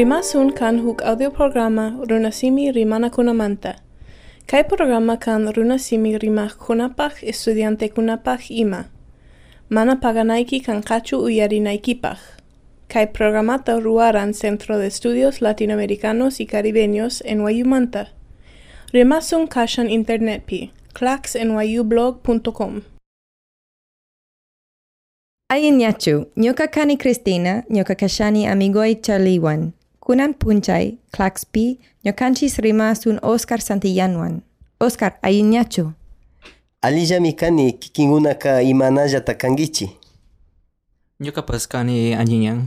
Rimasun kan huk audio programa runasimi rimana kunamanta. Kai programa kan runasimi rimah kunapach estudiante kunapach ima. Mana paganaiki kan kachu uyari naikipach. Kai programata ruaran Centro de Estudios Latinoamericanos y Caribeños en Wayumanta. Rimasun kashan internet pi claxnyublog.com. Ayinyachu, nyoka kani Cristina, nyoka kashani amigoi Charliwan. Kunan punchay, claxpi, nyokanchis rimasun Oscar Santillanuan. Oscar, ayinyachu. Alillami kani kikinkunaka imanallata kankichi. Ñukapas kani Añiñan.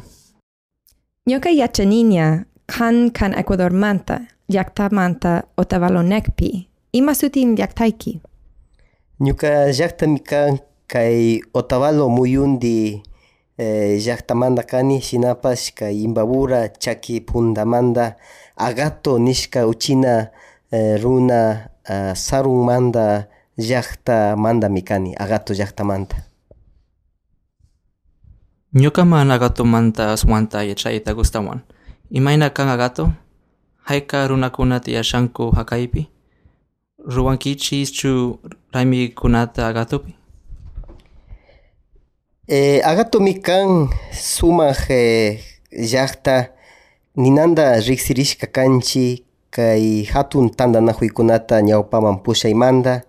Nyoka yachaniña, kan kan Ecuador manta, yakta manta otavalonekpi. Ima sutin yaktaiki. Ñuka llaqtami kan kay Otavalo muyundi eh, llaqtamanta kani shinapash kay Imbabura chaki puntamanta Agato nishka uchina eh, runa uh, sarunmanta llaqtamantami kani Agato llaqtamanta. Ñuka mana agatomanta aswanta yachayta gustawan. Imayna kan agato? Hayka runakuna tiyashanku hakaypi? Ruwankichischu raymikunata agatopi? Eh, Agatomi kan sumaq eh, llaqta ninanta riqsirishka kanchi kay hatun tantanakuykunata ñawpaman pushaymanta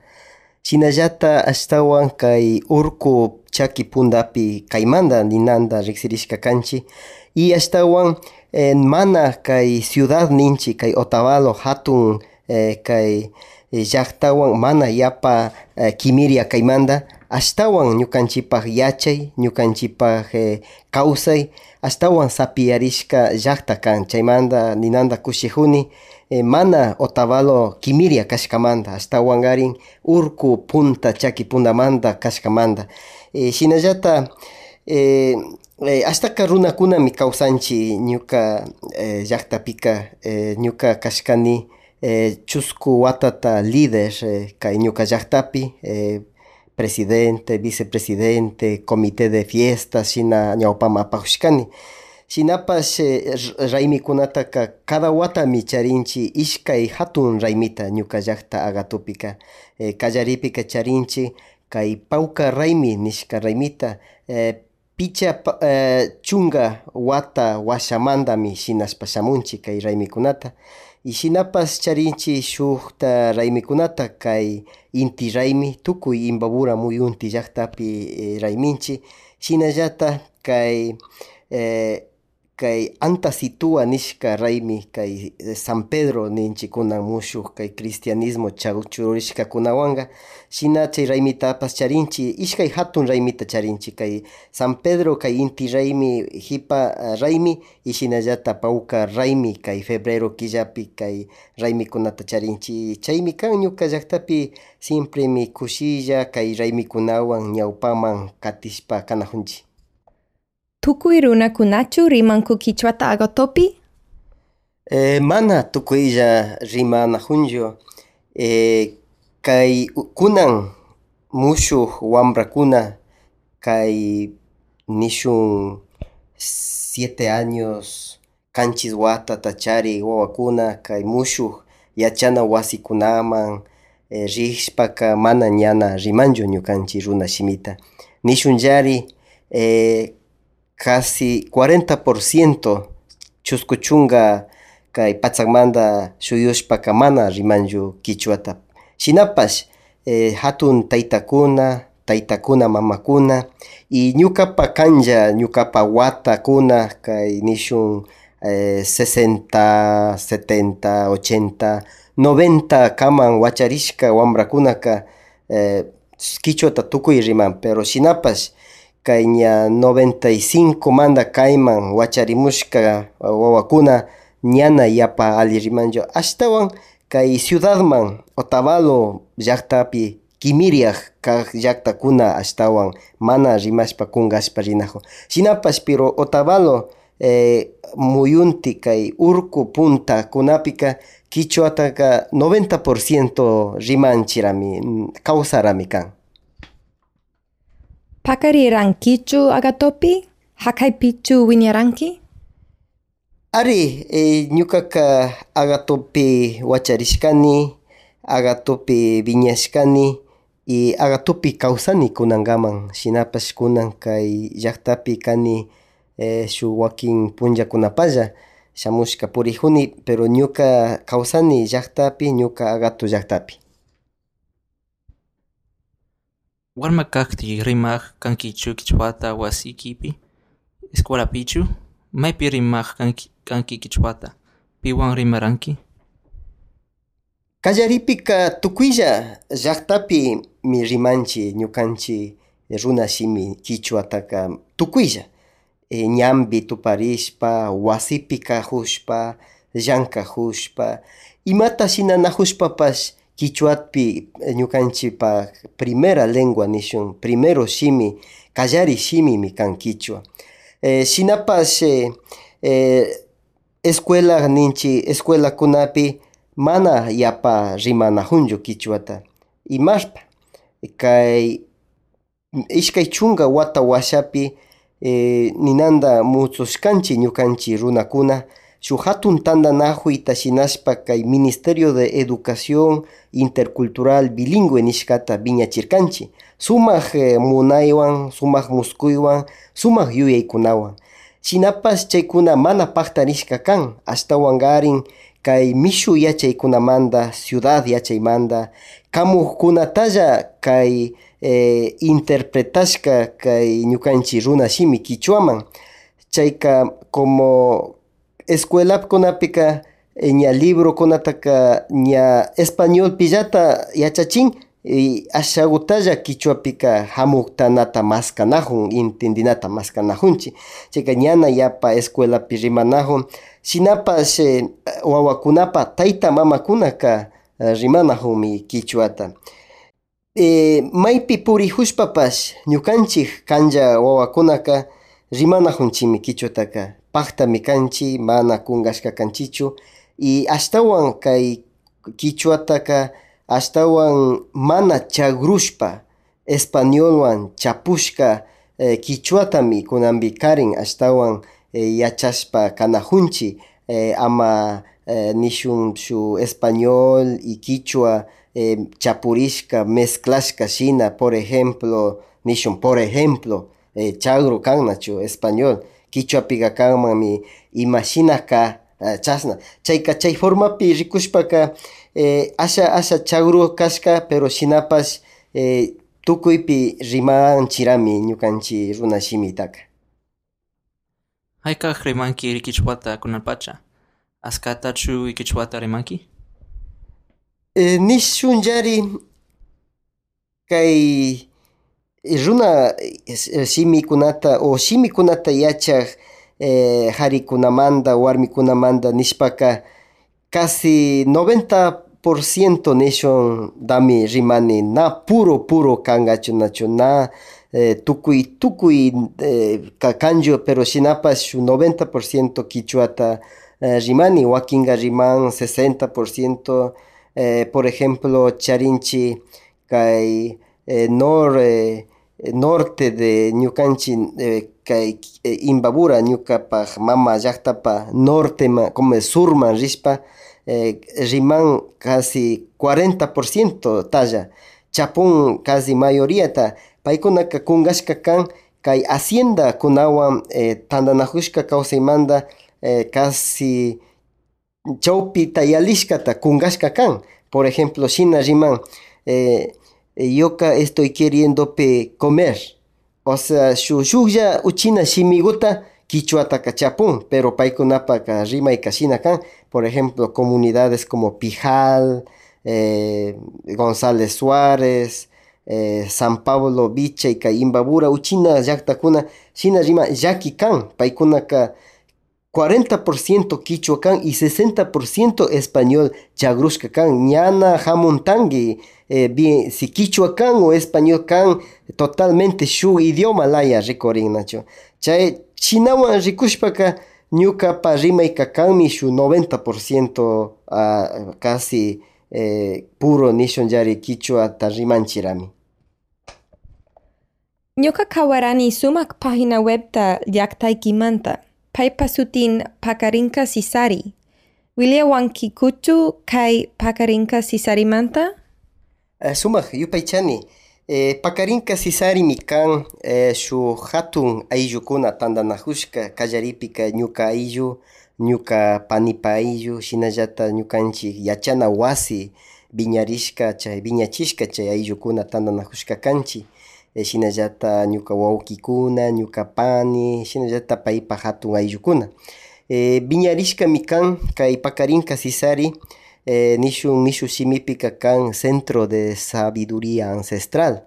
shinallata ashtawan kay urku chaki puntapi kaymanta ninanta riqsirishka kanchi y ashtawan eh, mana kay ciudad ninchi kay Otavalo hatun eh, llaqtawan mana yapa eh, kimiria kaymanta ashtawan ñukanchipaq yachay ñukanchipaq eh, kawsay ashtawan sapiyarishka kan chaymanta ninanta kushikuni eh, mana Otavalo kimiria kashkamanta ashtawankarin urku punta chaki puntamanta kashkamanta eh, shinallata eh, eh, ashtaka runakunami kawsanchik ñuka eh, eh, kashkani eh, chusku watata líder eh, kay ñuka llaqtapi eh, presidente, vicepresidente, comité de fiestas shina ñawpama apakushkani shinapash eh, raymikunataka cada watami charinchi ishkay hatun raymita ñuka llaqta Agatopika eh, charinchi kay pawka raymi nishka raymita eh, picha eh, chunga wata washamantami shinashpa shamunchik kay raymikunata Ishinapas charinchik shukta raymikunata kay inti raymi tukuy Imbabura muyunti llaktapi eh, rayminchik shinallatak kay eh, kay Antasitua nishka raymi kay eh, San Pedro ninchikunan mushuk kay cristianismo chururishkakunawanqa shina chay raymitapas charinchi ishkay hatun raymita charinchi kay San Pedro kay inti raymi hipa ah, raymi y shinallata pawka raymi kay febrero killapi kay raymikunata charinchi. Chaymi kan ñuka llaqtapi simpremi kushilla kay raymikunawan ñawpaman katishpa kanajunchik Tukuy runakunachu rimanku kichwata agatopi? Eh, mana tukuylla rimanajunllo eh, kay kunan mushuk wambrakuna kay nishun siete años kanchis wata tachari wawakuna kay mushuk yachana wasikunaman eh, rishpaka mana ñana rimanjo ñukanchik runa shimita nishunllari eh, casi 40% chusku chunga kay pachakmanta shuyushpaka mana rimanchu kichwata shinapash eh, hatun taytakuna taytakuna mamakuna y ñukapa kanlla ñukapa watakuna kay nishun eh, 60 70 80 90 kaman wacharishka wambrakunaka eh, kichwata tukuy riman pero shinapash kay ña 95 manta kayman wacharimushka wawakuna ñana yapa alli rimanchu ashtawan kay ciudadman Otavalo llaqtapi kimiriaq kaq llaqtakuna ashtawan mana rimashpa kunkashpa rinakun shinapash pero Otavalo eh, muyunti kay urku punta kunapika kichwataka 90% rimanchirami kawsarami kan Pakarirankichu agatopi? Hakaypichu wiñaranki? Ari, eh, ñukaka agatopi wacharishkani, agatopi viñashkani, y agatopi kawsani kunangaman shinapash kunan kay llaqtapi kani eh, shuk wakin punllakunapalla shamushka purikuni pero ñuka kawsani llaqtapi ñuka agato llaqtapi Warma kakti rimaq kankichu kichwata wasiykipi escuelapichu maypi rimaq kanki, kanki kichwata. Piwan rimaranki? Kallaripika tukuylla llaqtapi mi rimanchi ñukanchi runa shimi kichwataka tukuylla e, ñambi tuparishpa wasipi kajushpa llankajushpa imata shina kichwapi ñukanchipa primera lengua nishun primero shimi kallari shimimi kan kichwa e, shinapash e, e, escuela ninchi escuela kunapi mana yapa rimanajunchu kichwata imashpa kay ishkay chunga wata washapi eh, ninanda musushkanchi ñukanchi runakuna shuk hatun tandanakuyta shinashpa kay ministerio de educación intercultural bilingüe nishkata viñachirkanchi. Sumak eh, munaywan sumak muskuywan sumak yuyaykunawan. Shinapas chaykuna mana paktarishka kan. Ashtawangarin kay mishu yachaykunamanta ciudad yachaymanta kamukunatalla kay eh, interpretashka kay ñukanchik runa shimi kichwaman chayka como escuelakunapika ña librokunataka ña español pillata yachachin y ashagutalla kichwapika hamuktanata maskanajun entendinata maskanajunchik chayka ñana yapa escuelapi rimanajun shinapash eh, wawakunapa tayta mamakunaka eh, rimanajunmi kichwata eh, maypi purijushpapash ñukanchik kanlla wawakunaka rimanajunchimi kichwataka paktami kanchik mana kungashka kanchichu. Y ashtawan kay kichwataka ashtawan mana chagrushpa españolwan chapushka eh, kichwatami kunanpi karin ashtawan eh, yachashpa kanajunchik eh, ama eh, nishun shu español y kichwa eh, chapurishka mezclashka shina por ejemplo nishun por ejemplo eh, chagru kannachu español kichwapika kanmanmi imashinaka uh, chasna. Chayka chay formapi rikushpaka eh, asha asha chagru kashka pero shinapash eh, tukuypi rimanchirami ñukanchik runa shimitaka. Haykaq rimanki kichwata kunanpacha askatachu kichwata rimanki? Eh, nishunllari kay runa eh, shimikunata o shimikunata yachaq eh, harikunamanta warmikunamanta nishpaka casi 90% nishun dami rimani na puro puro kangachu nachu na eh, tukuy tukuy eh, kanchu pero shinapas shu 90% kichwata eh, rimani wakinga riman 60% eh, por ejemplo charinchi kay eh, nor eh, norte de ñukanchik eh, kay eh, Imbabura ñukapak mama llaqtapa nortema como surman rishpa eh, riman casi 40% talla. Chapun casi mayoriyata paykunaka kungashka kan kay hacienda kunawan eh, tandanajushka kawsaymanta eh, casi chawpi tayalishkata kungashka kan. Por ejemplo shina riman eh, yoka estoy queriendope comer. O sea shu shuklla uchina shimiguta kichwataka chapun pero paykunapaka rimayka shina kan por ejemplo comunidades como Pijal eh, González Suárez eh, San Pablo Vichay kay Imbabura uchina llaqtakuna shina rima llaki kan paykunaka 40% quichua kan y 60% español chagrushka kan ñana hamuntangi eh, bien si quichua kan o español kan totalmente shu idioma laya rikorinnachu chay chinawan rikushpaka ñukapa rimayka kanmi shu 90% uh, casi eh, puro nishunllari quichuata rimanchirami Ñuka kawarani sumak página webta llaqtaykimanta. paypa sutin Pakarinka Sisari. Williawankikuchu kai Pakarinka Sisarimanta? Uh, sumaq yupaychani eh, pakarinka sisarimi kan eh, shu hatun ayllukuna tandanajushka kallaripika ñuka ayllu ñuka panipa ayllu shinallata ñukanchik yachana wasi viñarishka chay viñachishka chay ayllukuna tandanajushka kanchik eh, shinallata ñuka wawkikuna ñuka pani shinallata paypa hatun ayllukuna eh, viñarishkami kan kay pakarinka sisari eh, nishun mishu shimipika kan centro de sabiduría ancestral.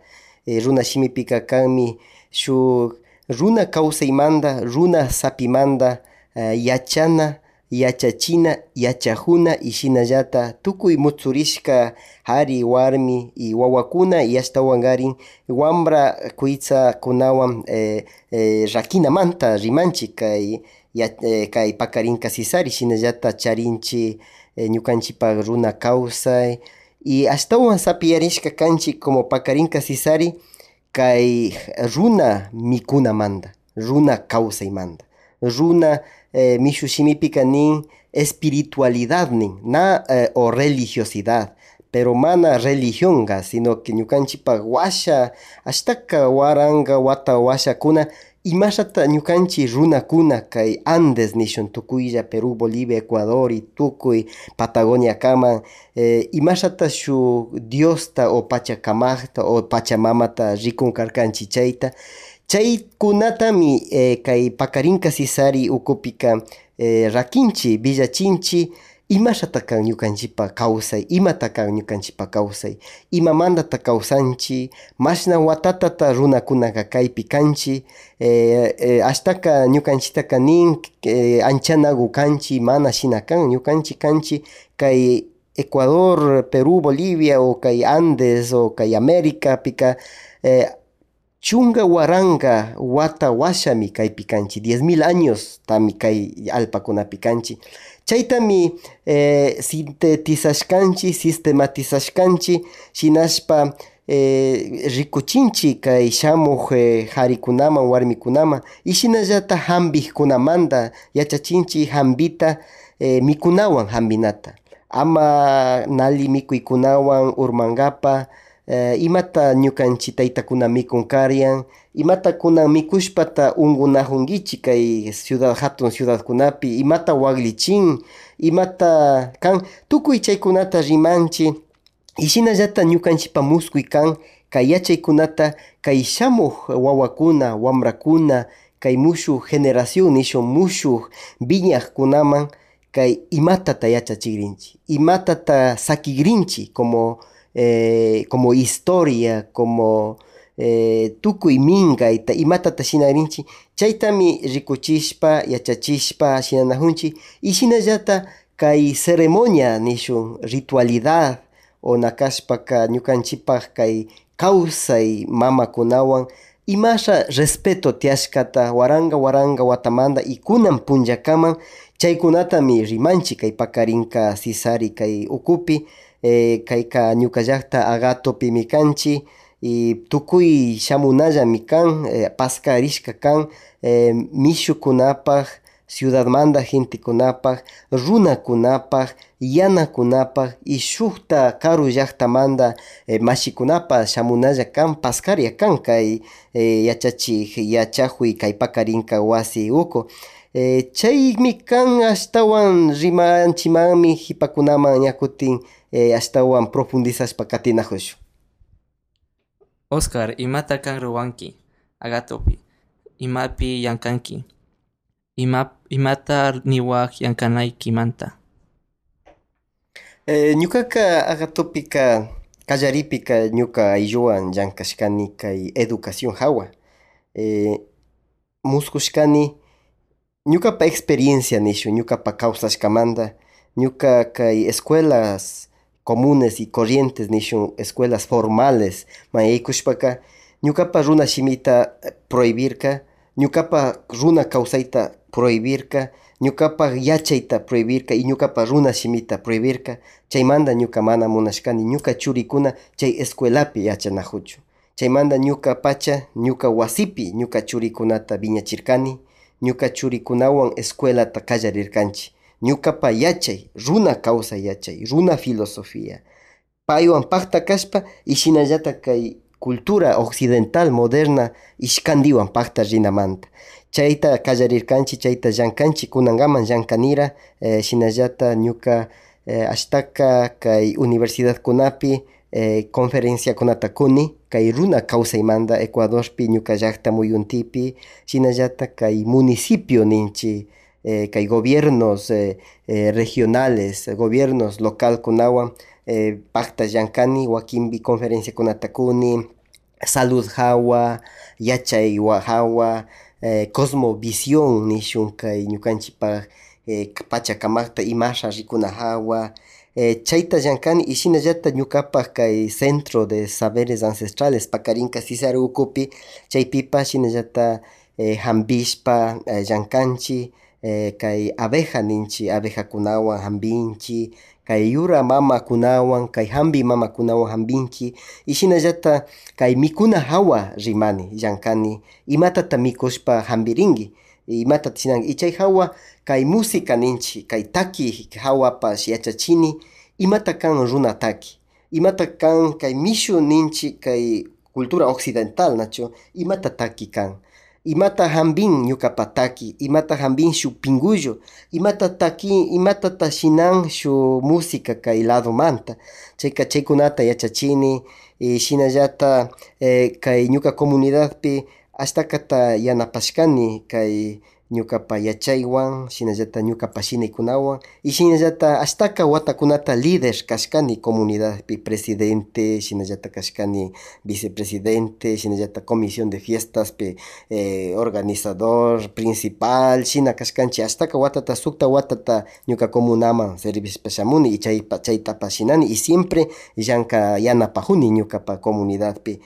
Eh, runa shimipika kanmi shuk runa kawsaymanta runa sapimanta uh, yachana yachachina yachajuna y shinallata tukuy mutsurishka hari warmi y wawakuna y ashtawan karin wambra kuytsakunawan eh, eh, rakinamanta rimanchik kay ya, eh, kay pakarinka sisari shinallata charinchik eh, ñukanchipak runa kawsay y ashtawan sapiyarishka kanchik como pakarinka sisari kay runa mikunamanta runa kawsaymanta runa eh, mishu shimipika nin espiritualidad nin na eh, o religiosidad pero mana religionga sino que ñukanchipak washa ashtaka waranga wata washakuna imashata ñukanchik runakuna kay Andes nishun tukuylla Perú, Bolivia, Ecuador y tukuy Patagonia-kaman eh, imashata shu Diosta o Pachakamaqta o Pachamamata rikunkarkanchik chayta chaykunatami eh, kay pakarinka sisari ukupika eh, rakinchik villachinchik imashata kan ñukanchikpak kawsay imata kan ñukanchikpak kawsay imamantata kawsanchik mashna watatata runakunaka kaypi kanchik eh, eh, ashtaka ñukanchiktaka nin eh, anchanaku kanchik mana shina kan kanchik kay Ecuador, Perú, Bolivia o kay Andes o kay Americapika eh, chunga waranga wata washami kaypi kanchik diez mil años tami kay allpakunapi kanchik chaytami eh, sintetizashkanchik sistematizashkanchik shinashpa eh, rikuchinchik kay shamuq eh, harikunaman warmikunaman y shinallata hambikkunamanta yachachinchik hambita eh, mikunawan hambinata. Ama nali mikuykunawan urmankapa eh, imata ñukanchik taytakuna mikunkaryan imata kunan mikushpata unkunajunkichik kay ciudad hatun ciudadkunapi imata waklichin imata kan tukuy chaykunata rimanchik y shinallata ñukanchikpa muskuy kan kay yachaykunata kay shamuq wawakuna wamrakuna kay mushuk generación nishun mushuk viñaqkunaman kay imatata yachachikrinchik imatata sakikrinchik como eh, como historia como eh, tukuy minkayta imatata shinakrinchik chaytami rikuchishpa yachachishpa shinanajunchik y shinallata kay ceremonia nishun ritualidad o nakashpaka ñukanchikpak kay kawsay mamakunawan imasha respeto tiashkata waranga waranga watamanta y kunan punllakaman chaykunatami rimanchik kay pakarinka sisari kay ukupi eh, kayka ñuka llaqta Agatopimi kanchik y tukuy shamunallami kan eh, paskarishka kan eh, mishukunapak ciudadmanta gentekunapak runakunapak yanakunapak y shukta karu llaqtamanta eh, mashikunapak shamunalla kan paskarya kan kay eh, yachachik yachajuy kay pakarinka wasi uku eh, chaymi kan ashtawan rimanchimanmi ñakutin eh, ashtawan profundizashpa katinajushun Oscar, imata kan ruwanki, agatopi, imapi yankanki, ima, imata niwak yankanaykimanta. Eh, ñukaka agatopika kallaripika ñuka aylluwan llankashkani kay educación hawa eh, muskushkani ñukapa experiencia nishu ñukapa kawsashkamanta ñuka kay escuelas comunes y corrientes nishun escuelas formales. Mayaykushpaka ñukapa runa shimita prohibirka ñukapa runa kawsayta prohibirka ñukapa yachayta prohibirka y ñukapa runa shimita prohibirka. Chaymanta ñuka mana munashkani ñuka churikuna chay escuelapi yachanajuchu. Chaymanta ñuka pacha ñuka wasipi ñuka churikunata viñachirkani ñuka churikunawan escuelata kallarirkanchik ñukapa yachay runa kawsay yachay runa filosofía. Paywan pakta kashpa y shinallatak kay cultura occidental moderna ishkandiwan pakta rinamanta. Chayta kallarirkanchik chayta llankanchik kunangaman llankanira eh, shinallata ñuka eh, ashtaka kay universidadkunapi eh, conferenciakunata kuni kay runa kawsaymanta ecuadorpi ñuka llakta muyuntipi shinallata kay municipio ninchik eh, kay gobiernos eh, eh, regionales gobiernos local kunawan eh, pakta llankani wakinpi conferencia kunata kuni salud hawa yachay hawa cosmovisión nishun kay ñukanchikpak eh, pachakamakta imasha rikuna hawa eh, chayta llankani y shinallata ñukapak kay centro de saberes ancestrales pakarinka Cesar ukupi chaypipas shinallata eh, llankanchik eh, kay abeja ninchik abejakunawan hambinchi kay yura mamakunawan kay hambi mamakunawan hambinchi. Y shinallata kay mikuna hawa rimani llankani imatata mikushpa hambirinki imatata shinanki y chay hawa kay música ninchi kay taki hawapash yachachini imata kan runa taki. Imata kan kay mishu ninchi kay cultura occidental nacho imata taki kan imata hambin ñukapa taki imata hambin shuk pinkullu imata taki imatata shinan shuk música kay ladumanta chayka chaykunata yachachini y shinallata eh, kay ñuka comunidadpi ashtakata yanapashkani kay ñukapa yachaywan shinallata ñukapa shinaykunawan y shinallata ashtaka watakunata líder kashkani comunidadpi presidente shinallata kashkani vicepresidente shinallata comisión de fiestaspi eh, organizador principal shina kashkanchik ashtaka watata sukta watata ñuka comunaman serviciospa shamuni y chaypa chaytapas shinani y siempre llanka yanapajuni ñukapa comunidadpi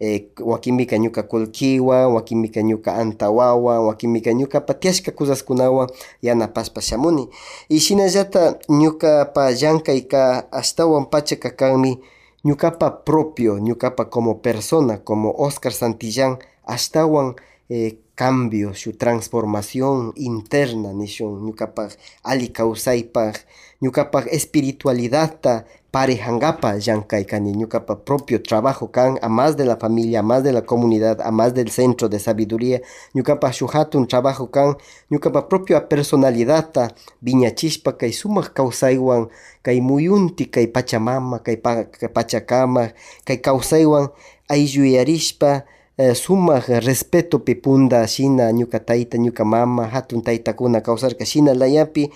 eh, wakinmika ñuka kullkiwan wakinmika ñuka antawawan wakinmika ñukapa tiashka kusaskunawan yanapashpa shamuni y shinallata ñukapa llankayka ashtawan pachaka kanmi ñukapa propio ñukapa como persona como Oscar Santillán ashtawan eh, cambio shuk transformación interna nishun ñukapak ali kawsaypak ñukapak espiritualidadta parejankapa llankaykani ñukapa propio trabajo kan a más de la familia a más de la comunidad a más del centro de sabiduría. Ñukapa shuk hatun trabajo kan ñukapa propia personalidadta viñachishpa kay sumak kawsaywan kay muyunti kay pachamama kay pa, pachakama kay kawsaywan aylluyarishpa eh, sumak respetopi punda shina ñuka tayta ñuka mama hatun taytakuna kawsarka shina layapi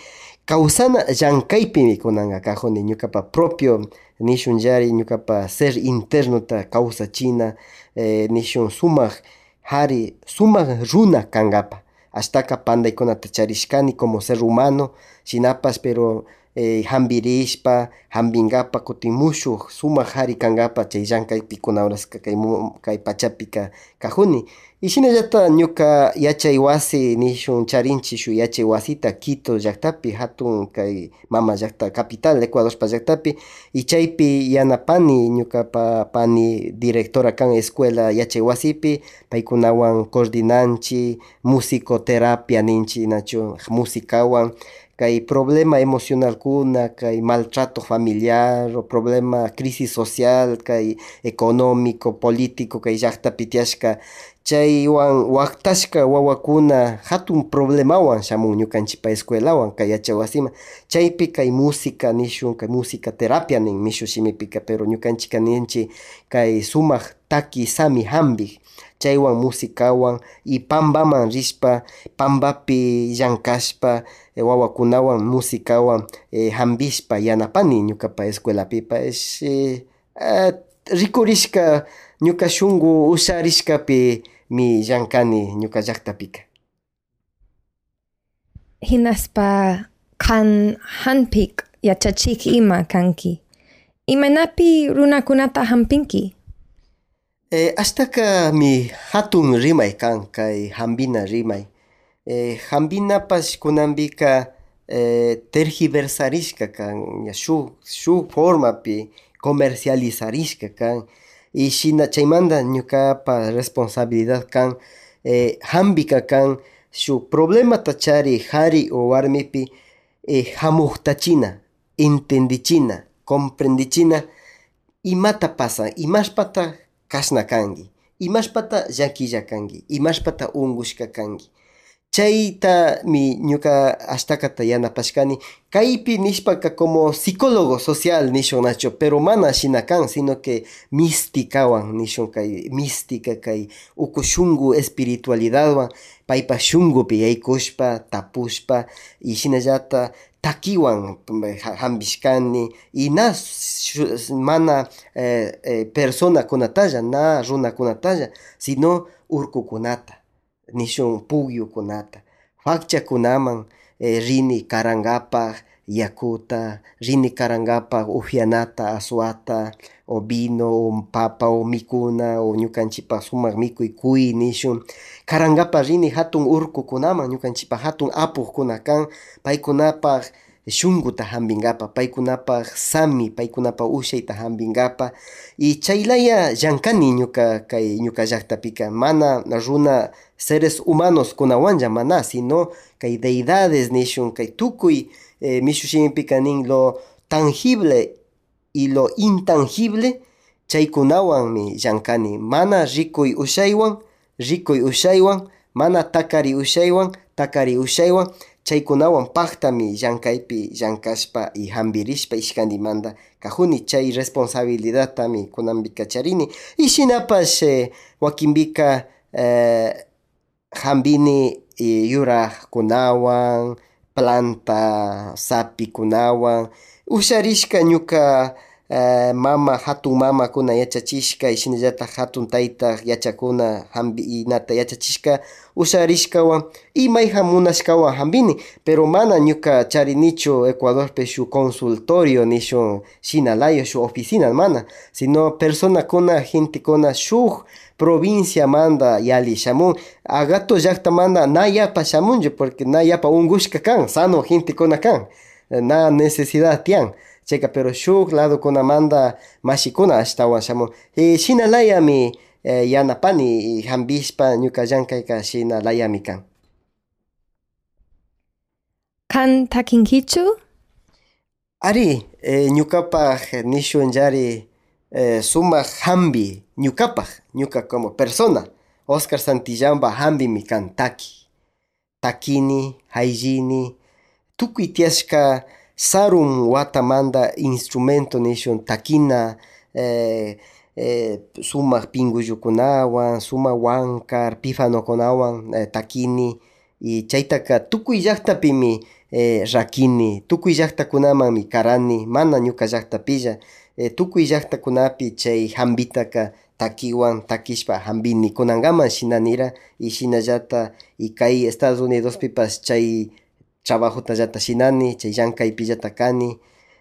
kawsana llankaypimi kunanqa kajuni ñukapa propio nishunllari ñukapa ser internota kawsachina eh, nishun sumak hari sumak runa kankapa. Ashtaka pandaykunata charishkani como ser humano shinapas pero eh, hambirishpa hambinkapa kutin mushuk sumak hari kankapa chay llankaypi kunawrashka kay, kay pachapika kajuni y shinallata ñuka yachay wasi nishun charinchik shuk yachay wasita Quito llaktapi hatun kay mama llakta capital Ecuadorpa llaktapi. Y chaypi yanapani ñukapa pani directora kan escuela yachay wasipi paykunawan coordinanchik musicoterapia ninchik nachu musicawan kay problema emocionalkuna kay maltrato familiar o problema crisis social kay económico político kay llaktapi tiashka chaywan waktashka wawakuna hatun problemawan shamun ñukanchikpa escuelawan kay yachay wasiman chaypi kay música nishun kay música terapia nin mishu shimipika pero ñukanchika ninchik kay sumak taki sami hampik chaywan musicawan y pambaman rishpa pambapi llankashpa eh, wawakunawan musicawan eh, hambishpa yanapani ñukapa escuelapipash es eh, eh, rikurishka ñuka shunku usharishkapi mi llankani ñuka llaktapika hinaspa kan hanpik yachachik ima kanki. Imanapi runakunata hampinki Eh, ashtaka mi hatun rimay kan kay hambina rimay. Eh, hambinapas kunanpika eh, tergiversarishka kan shuk shuk formapi comercializarishka kan. Y shina chaymanta ñukapa responsabilidad kan eh, hambika kan shu problemata chari hari o warmipi e, hamuqtachina entendichina comprendichina imata pasa imashpata kashna kangi imashpata llakilla kangi imashpata ungushka kangi chayta mi ñuka ashtakata yanapashkani kaypi nishpaka como psicólogo social nishun nacho pero mana shina kan sino que místicawan nishun kay mística kay uku shungu espiritualidadwan paypa shungupi yaykushpa tapushpa y shinallata takiwan hambishkani y na mana eh, eh, persona kunatalla na runa kunatalla sino urkukunata nishun pugyukunata fakchakunaman eh, rini karangapak yakuta rini karangapak upianata aswata o vino o papa o mikuna o ñukanchipak sumak mikuy kuy nishun karangapak rini hatun urkukunaman ñukanchipak hatun apukkuna kan paykunapak shunguta hampinkapak paykunapak sami paykunapak ushayta hampinkapak y chaylaya llankani ñuka kay ñuka llaktapika mana runa seres humanos kunawanlla mana sino kay deidades nishun kay tukuy eh, mishushimipika nin lo tangible y lo intangible chaykunawanmi llankani mana rikuy ushaywan rikuy ushaywan mana takari ushaywan takari ushaywan chaykunawan paktami llankaypi llankashpa y hampirishpa ishkanimanta kajuni chay responsabilidadtami kunanpika charini y shinapash eh, wakinpika eh, hampini eh, yurakkunawan planta sapikunawan usharishka ñuka uh, mama hatun mamakuna yachachishka shinallatak hatun tayta yachakuna hampinata yachachishka usharishkawan imayja munashkawan hampini pero mana ñuka charinichu ecuadorpe shu consultorio nishun shinalayo shu oficina mana sino personakuna gentekuna shuk provincia manda yali shamun agato llaktamanta na yapa shamunchu porque na yapa ungushka kan sano gentekuna kan na necesidad tiyan chayka pero shuk ladokunamanta mashikuna ashtawan shamun e, shinalayami eh, yanapani hampishpa ñuka llankayka shinalayami kan. Kan takinkichu? ari eh, ñukapak nishunllari eh, sumak hambi ñukapak ñuka como persona. Oscar Santillamba hambimi kan taki. Takini hayllini tukuy tiyashka sarun watamanta instrumento nishun takina eh, eh, sumak pingullukunawan sumak wankar pifanokunawan eh, takini y chaytaka tukuy llaktapimi eh, rakini tukuy llaktakunamanmi karani mana ñuka llaktapilla eh, tukuy llaktakunapi chay hampitaka takiwan takishpa hampini kunankaman shinanira y shinallata y kay Estados Unidospipas chay trabajotallata shinani chay llankaypillata kani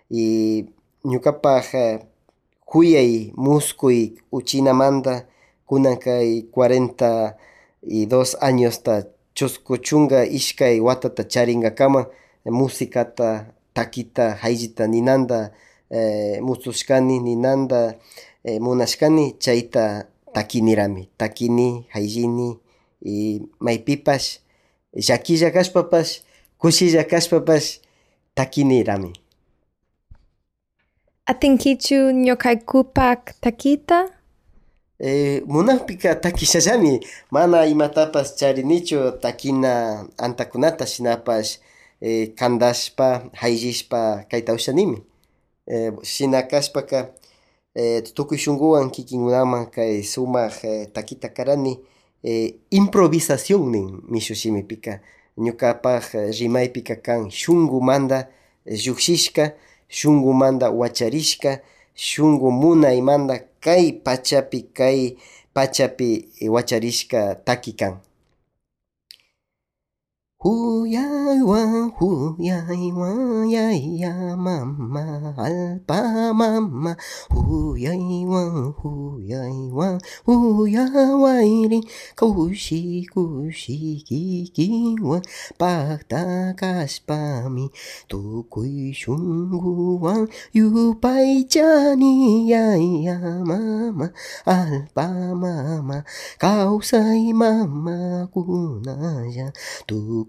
y ñukapak eh, kuyay muskuy uchinamanta kunan y dos añosta chusku chunga ishkay watata charinkakama musicata takita hayllita ninanta eh, musushkani ninanta eh, munashkani chayta takinirami takini hayllini y maypipash llakilla kashpapash kushilla kashpapash takinirami Atinkichu ñokaykupak takita? Eh, munanpika takishallami mana imatapas charinichu takina antakunata shinapash eh, kandashpa hayllishpa kayta ushanimi eh, shina kashpaka eh, tukuy shunkuwan kikinkunaman kay sumak eh, takita karani. Eh, improvisación nin mishushimipika ñukapak rimaypika kan shunkumanta llushishka, shunkumanta wacharishka, shunku munaymanta kay pachapi kay pachapi wacharishka taki kan. 呼呀哇，呼呀哇呀呀，妈妈，阿爸妈妈呼呀哇，呼呀哇，呼呀哇哩，呼吸 pah mamah, huya iwa, huya iwa, huya waili, koushi.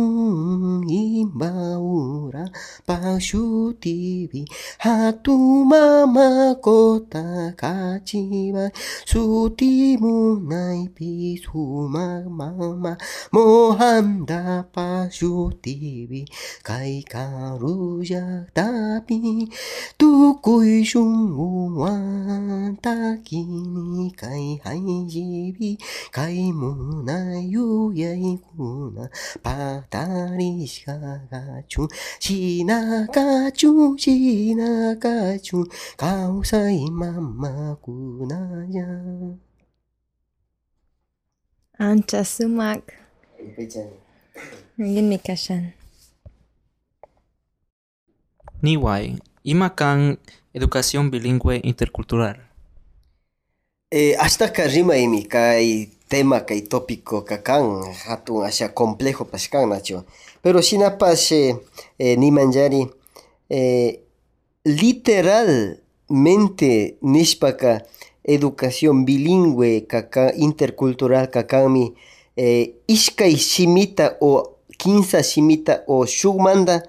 alpa mama huyaywan huyaywan huyawayrin kushi kushi kikiwan pakta kashpami tukuy shunguwan yupaychani yaya mama alpa mama kawsay mama kunalla tukuy shunguwan yupaychani kikingunara kay shinaykunara kay munaykunara paktachishkamanta yaya tayta yaya mama shunmanta yupaychani kawsay vida wakunalla hatun imbaura pashutibi hatun mama kota kachiba sutimunaypi sumak mama mohanda pashutibi kay karu llaqtapi tukuy shunguwan takini kay hayllipi kay munay yuyaykuna paktarishkakachun shinakachun shinakachun kawsay mamakunalla Ancha sumak. Yin mi kashan. Niway, ima kan educación bilingüe intercultural. Eh, e, astaka rima imi kay tema kay tópico kakan hatun asha complejopash nacho. Pero shinapash eh, eh nimanllari eh, literalmente nishpaka educación bilingüe kaka intercultural kakanmi eh, ishkay shimita o kinsa shimita o shukmanda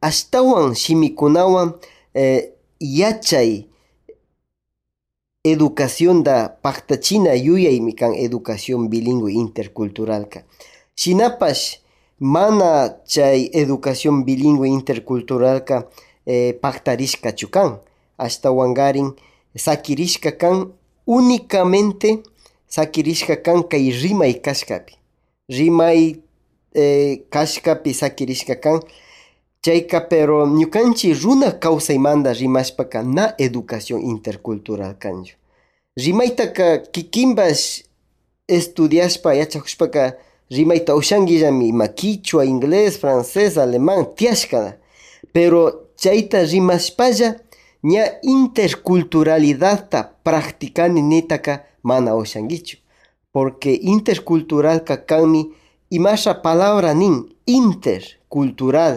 ashtawan shimikunawan eh, yachay educación da paktachina yuyaymi kan educación bilingüe interculturalka shinapash mana chay educación bilingüe interculturalka eh, paktarishkachu kan. Ashtawangarin sakirishka kan únicamente sakirishka kan kay rimay kashkapi. Rimay eh, kashkapi sakirishka kan chayka pero ñukanchik runa kawsaymanta rimashpaka na educación intercultural kanchu. Rimaytaka kikinpash estudiashpa yachakushpaka rimayta ushankillami ima quichua, inglés, francés, alemán tiashkana pero chayta rimashpalla ña interculturalidadta practicani nitaka mana ushankichu porque interculturalka kanmi imasha palabra nin intercultural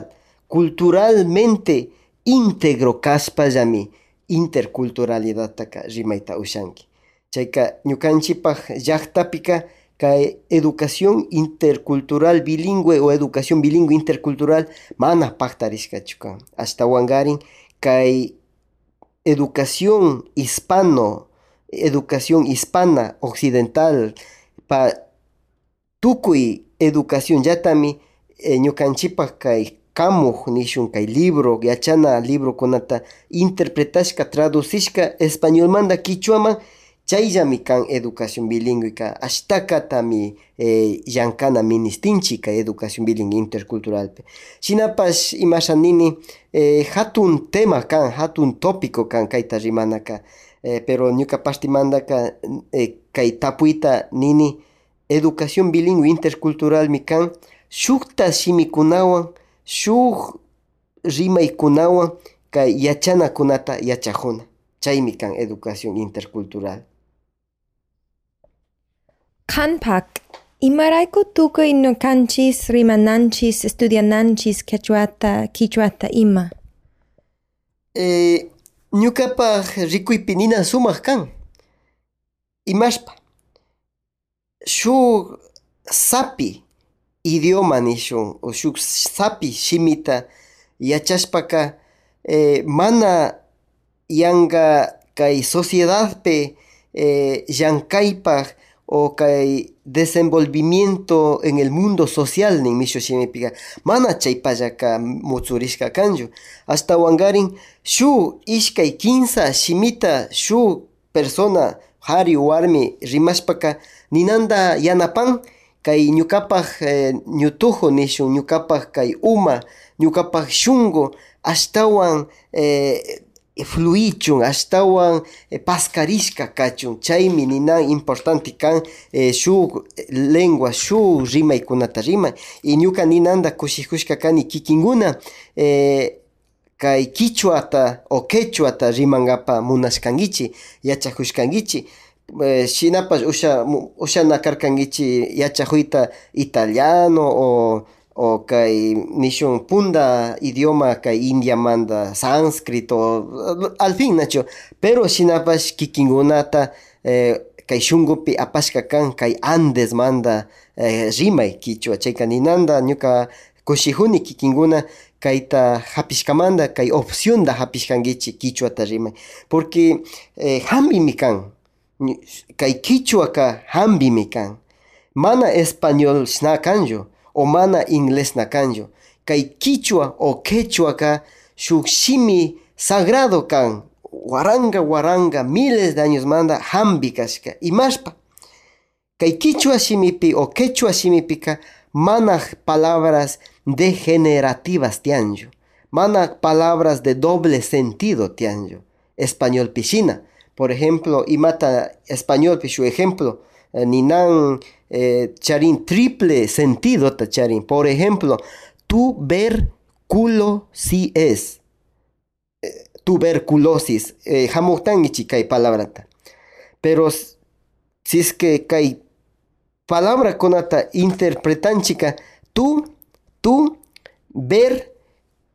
culturalmente íntegro kashpallami interculturalidadtaka rimayta ushanki. Chayka llaqtapika kay educación intercultural bilingüe o educación bilingüe intercultural mana paktarishkachu kan ashtawankarin kay educación hispano educación hispana occidental pa tukuy educación llatami eh, ñukanchikpak kay kamuj nishun kay libro yachana librokunata interpretashka traducishka españolmanta quichuaman chayllami kan educación bilingüe ka ashtakatami eh, llankana ministinchik kay educación bilingüe interculturalpi shinapash imasha nini eh, hatun tema kan hatun tópico kan kayta rimanaka eh, pero ñukapashtimantaka eh, kay tapuyta nini educación bilingüe interculturalmi kan shukta shimikunawan shuk rimaykunawan kay yachanakunata yachajuna. Chaymi kan educación intercultural. Kanpak, imarayku tukuy ñukanchis rimananchis estudiananchis quechuata quichuata ima. eh, ñukapaq rikuypi nina sumaq kan. Imashpa. Shuk sapi idioma nishun o shuk sapi shimita yachashpaka eh, mana yanka kay sociedadpe eh, llankaypaq o kay desenvolvimiento en el mundo social nin misho shimipika mana chaypallaka mutsurishka kanchu. Hasta wangarin shu ishkay kinsa shimita shu persona hari warmi rimashpaka ninanda yanapan kay ñukapak eh, ñutujo nishun ñukapak kay uma ñukapak shungo ashtawan eh, fluichun ashtawan eh, pascarishka kachun. Chaymi ninan importante kan eh, shu lengua shu rimaykunata rimay. Y ñuka ninanda kushikushka kani kikinguna eh, kay kichwata o quechuata rimangapa munashkankichi yachakushkankichi eh, shinapash usha ushana karkankichi yachakuyta italiano o o kay nishun punda idioma kay India manda sánscrito al fin nacho. Pero shinapash kikinkunata eh, kay shungupi apashka kan Andes manda eh, rimay kichwa. Chayka ninanda ñuka kushihuni kikinkuna kayta hapishkamanta kay opciónda hapishkankichik kichwata rimay. Porque eh, hambimi kan kay kichwaka hambimi kan. Mana español shna kanchu o mana inglés na kanchu kay kichwa o quechuaka shuk shimi sagrado kan. Waranga waranga miles de años manda hambi kashka. Imashpa kay kichwa shimipi o quechua shimipika mana palabras degenerativas tianchu mana palabras de doble sentido tianchu español piscina por ejemplo imata español pishu ejemplo eh, ninan eh, charin triple sentido ta charin por ejemplo tuberculosis. Es eh, tuberculosis eh, hamuktangichi kay palabrata pero si es que kay palabra konata interpretanchika tú tú ver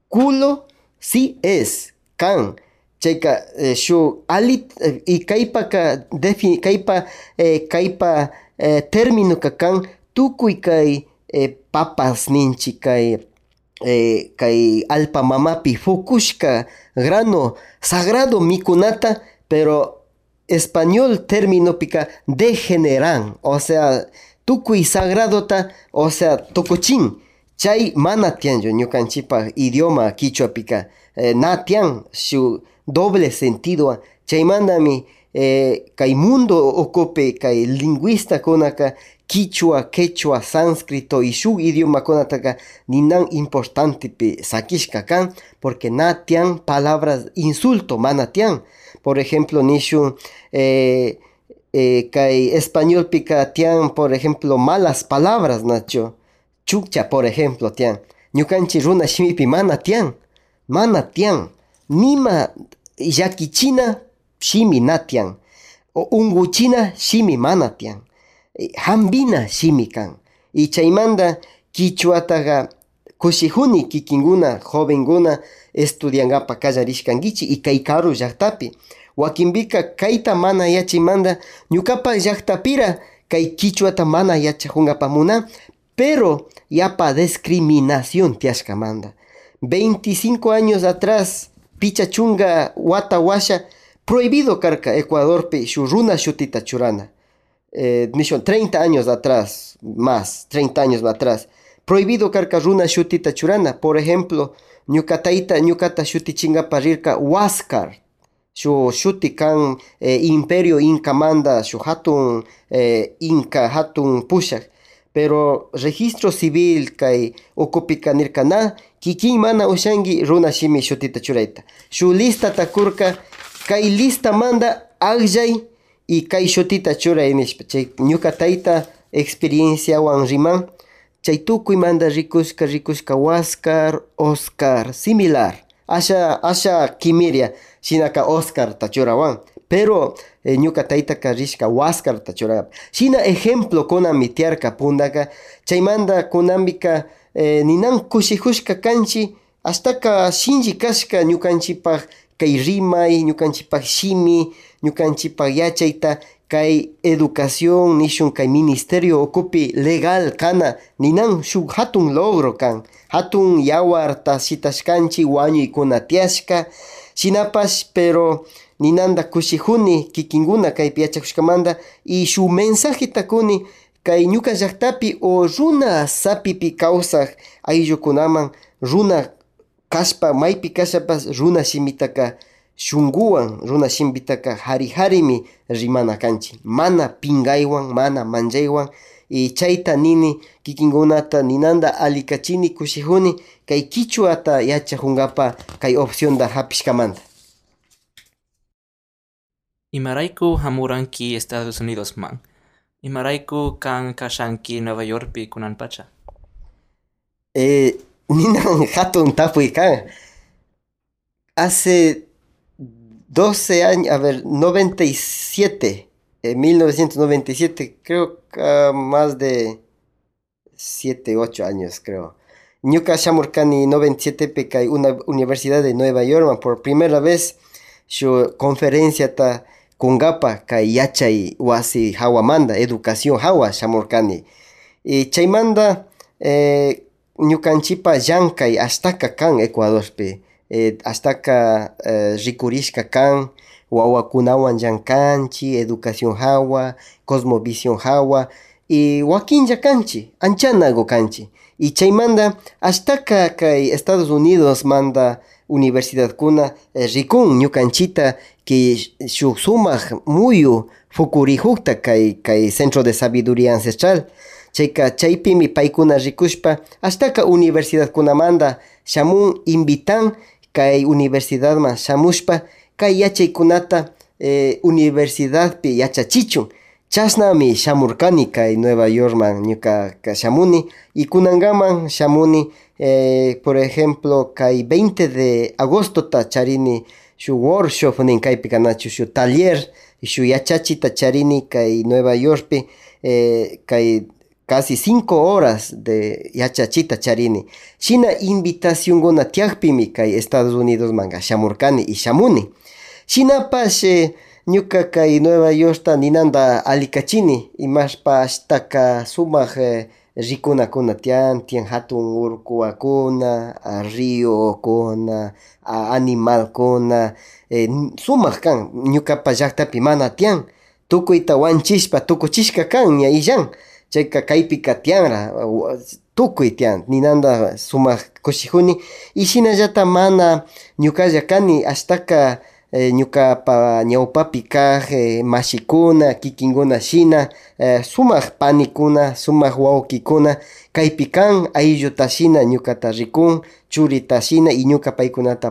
culo si es kan chayka eh, shu alit eh, y kaypaka defi kaypa eh, kaypa eh, término ka kan tukuy kay eh, papas ninchi kay eh, alpa mamapi fukushka grano sagrado mikunata pero español término pica degeneran o sea tukuy sagradota o sea tukuchin chay mana tianyo ñukanchipa idioma quichua pica eh, na tian su doble sentido. Chaymandami eh, kay mundo ocupe kay lingüista konaka quichua, quechua, sánscrito y su idioma konataka ninan importante pi sakishka kan porque na tian palabras insulto mana tian por ejemplo nishu eh, eh, kay español pica tian por ejemplo malas palabras nacho. Chukcha por ejemplo tian. Ñukanchi runa shimipi mana tian mana tian nima llakichina shimi natian. O unguchina shimi mana tian hambina shimi kan. Y chaymanda kichuataga kushihuni kikinguna jovenguna estudiangapa kallarishkankichi y kay karu llaqtapi. Wakinpika kayta mana yachimanda ñukapa llaqtapira kay kichwata mana yachajunkapak muna pero yapa discriminación tiashkamanta 25 años atrás pichachunga wata washa prohibido karka Ecuadorpi shu runa shutita churana. Eh, 30 años atrás más 30 años atrás prohibido karka runa shutita churana. Por ejemplo ñukataita ñukata shutichingapak rirka Huáscar shu shuti kan eh, imperio inca manda shu hatun eh, inca hatun pushak pero registro civil kay ukupikanirkana kikin mana ushanki runa shimi shutita churayta. Shu lista takurka kay lista manda aqllay y kay shutita churay nishpa. Chay ñuka tayta experienciawan riman chay tukuymanta rikushka rikushka Huáscar Oscar similar. Asha asha kimiria shinaka Oscar ta churawan pero eh, ñuka taytaka rishka Huáscar ta churapa shina ejemplo kunami tiarka pundaka chaymanta kunambika eh, ninan kushijushka kanchi hastaka shinchi kashka ñukanchipak kay rimay ñukanchipak shimi ñukanchipak yachayta kay educación nishun kay ministerio ocupi legal kana ninan shuk hatun logro kan hatun yawarta shitashkanchi wañuykuna tiashka shinapash pero ninanda kushihuni kikinkuna kaypi yachakushkamanta y shuk mensajeta kuni kay ñuka llaqtapi o runa sapipi kawsaq ayllukunaman runa kashpa maypi kashapas runa shimitaka shunguwan runa shimitaka hari harimi rimana kanchik. Mana pingaywan mana manchaywan y chayta nini kikinkunata ninanda alikachini kushikuni kay kichwata yachakunkapa kay opcionta hapishkamanta Imarayku hamuranki Estados Unidos man. Imarayku kan kashanki Nueva Yorkpi kunanpacha. Eh, ninan hatun tapuy kan. Hace 12 años, a ver, 97, en 1997, creo que ah, más de 7, 8 años, creo. Ñuka Shamurkani 97 peca una universidad de Nueva York, por primera vez, su conferencia ta kungapa kay yachay wasi hawamanda, educación hawa Shamurkani. Y chaymanda, eh, ñukanchipa llankay astaka kan Ecuadorpi. Eh, astaka eh, rikurishka kan wawakunawan llankanchi, educación hawa, cosmovisión hawa, y wakinlla kanchi, anchanago kanchi. Y chaymanda astaka kay Estados Unidos manda universidad kuna eh, rikun ñukanchita que shuk sumaq muyu fukurihukta kay kay centro de sabiduría ancestral. Chayka chaypimi paykuna rikushpa astaka universidad kunamanda shamun invitan kay universidadman shamushpa kay yachaykunata eh, universidadpi yachachichun chasnami shamurkani kay Nueva Yorkman ñuka shamuni y kunangaman shamuni eh, por ejemplo kay 20 de agosto ta charini shu workshop nin kaypi kanachu shu taller shu yachachita charini kay Nueva Yorkpi eh, kay casi cinco horas de yachachita charini. Shina invitación gona tiakpimi kay Estados Unidos manga shamurkani y shamuni shinapash eh, ñuka kay Nueva Yorkta ninanda alikachini imashpa ashtaka sumaq eh, rikunakuna tiyan tiyan hatun urkuwakuna a riokuna a animalkuna eh, sumaq kan ñukapa llaqtapi mana tiyan tukuyta wanchishpa tukuchishka kan ña illan chayka kaypika tiyanra tukuy tiyan ninanda sumaq kushikuni y shinallata mana ñukalla kani ashtaka eh, ñukapa ñawpapi kaq eh, mashikuna kikinkuna shina eh, sumaq panikuna sumaq wawkikuna kaypi kan aylluta shina ñukata rikun churita shina y ñuka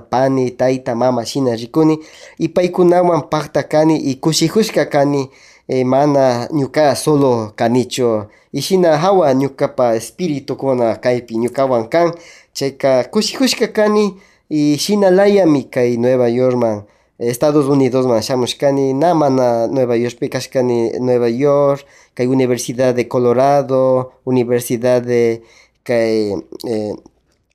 pani tayta mama shina rikuni y paykunawan pakta kani y kushikushka kani eh, mana ñuka solo kanichu y shina hawa ñukapa espiritukuna kaypi ñukawan kan chayka kushikushka kani y shina layami kay Nueva Yorkman Estados Unidos man shamushkani na mana Nueva Yorkpi kashkani Nueva York kay Universidad de Colorado Universidad de eh,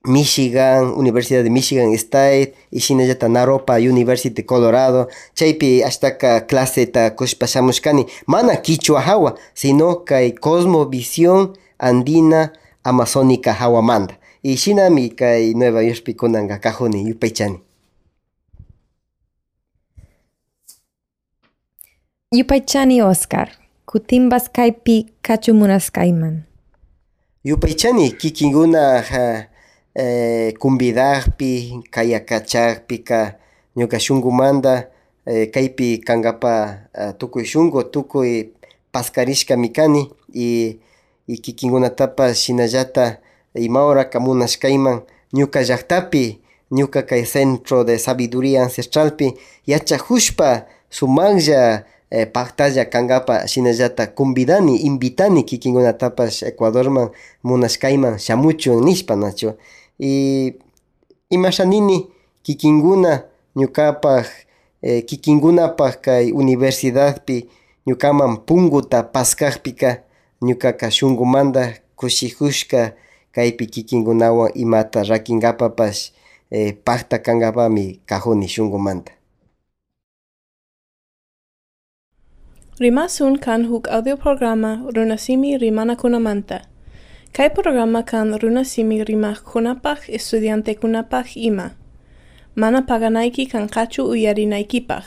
Michigan, Universidad de Michigan State, y shinallata Naropa University Colorado, chaypi ashtaka clase ta kushpa shamushkani, mana kichwa hawa, sino kay cosmovisión andina amazónica hawa manda. Y shinami kay Nueva Yorkpi kunanga kajuni yupaychani. Yupaychani Oscar, kutimbas kaypi kachumunaskayman. Yupaychani kikinguna eh, kumbidaqpi kayakachaqpika ñuka shunkumanta eh, kaypi kankapa uh, tukuy shunku tukuy paskarishkami kani y, y kikinkunatapas shinallata imauraka munashkayman ñuka llaqtapi ñuka kay centro de sabiduría ancestralpi yachakushpa sumaqlla eh, paktalla kankapa shinallata convidani invitani kikinkunatapas Ecuadorman munashkayman shamuchun nishpa nachu y imashanini kikinkuna ñukapak eh, kikinkunapak kay universidadpi ñukaman punkuta paskaqpika ñukaka shunkumanta kushikushka kaypi kikinkunawan imata rakinkapapash eh, pakta kankapami kajuni shunkumanta Rimasun kan huk audioprograma runasimi rimanakunamanta. Kay programa kan runasimi rimah kunapaj estudiante kunapaj ima. Mana paganaiki kan kachu uyarinaikipaj.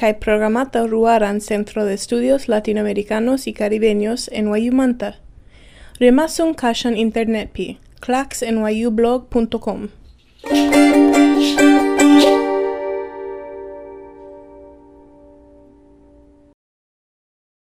kai programata ruaran Centro de Estudios Latinoamericanos y Caribeños en Wayumanta. Remasun kashan internet pi, claxnyublog.com.